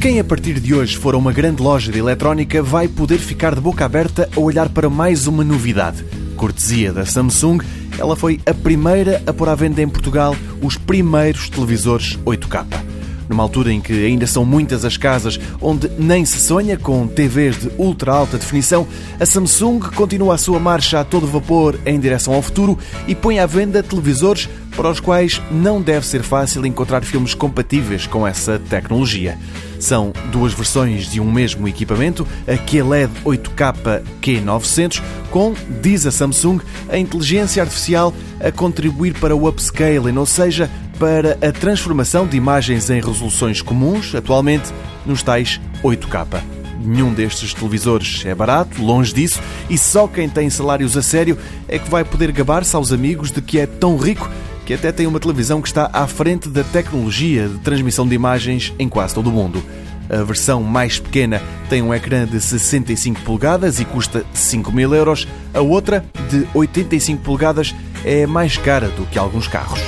Quem a partir de hoje for a uma grande loja de eletrónica vai poder ficar de boca aberta a olhar para mais uma novidade. Cortesia da Samsung, ela foi a primeira a pôr à venda em Portugal os primeiros televisores 8K. Numa altura em que ainda são muitas as casas onde nem se sonha com TVs de ultra alta definição, a Samsung continua a sua marcha a todo vapor em direção ao futuro e põe à venda televisores para os quais não deve ser fácil encontrar filmes compatíveis com essa tecnologia. São duas versões de um mesmo equipamento, a QLED 8K Q900, com, diz a Samsung, a inteligência artificial a contribuir para o upscaling, ou seja, para a transformação de imagens em resoluções comuns, atualmente nos tais 8K. Nenhum destes televisores é barato, longe disso, e só quem tem salários a sério é que vai poder gabar-se aos amigos de que é tão rico que até tem uma televisão que está à frente da tecnologia de transmissão de imagens em quase todo o mundo. A versão mais pequena tem um ecrã de 65 polegadas e custa 5 mil euros. A outra, de 85 polegadas, é mais cara do que alguns carros.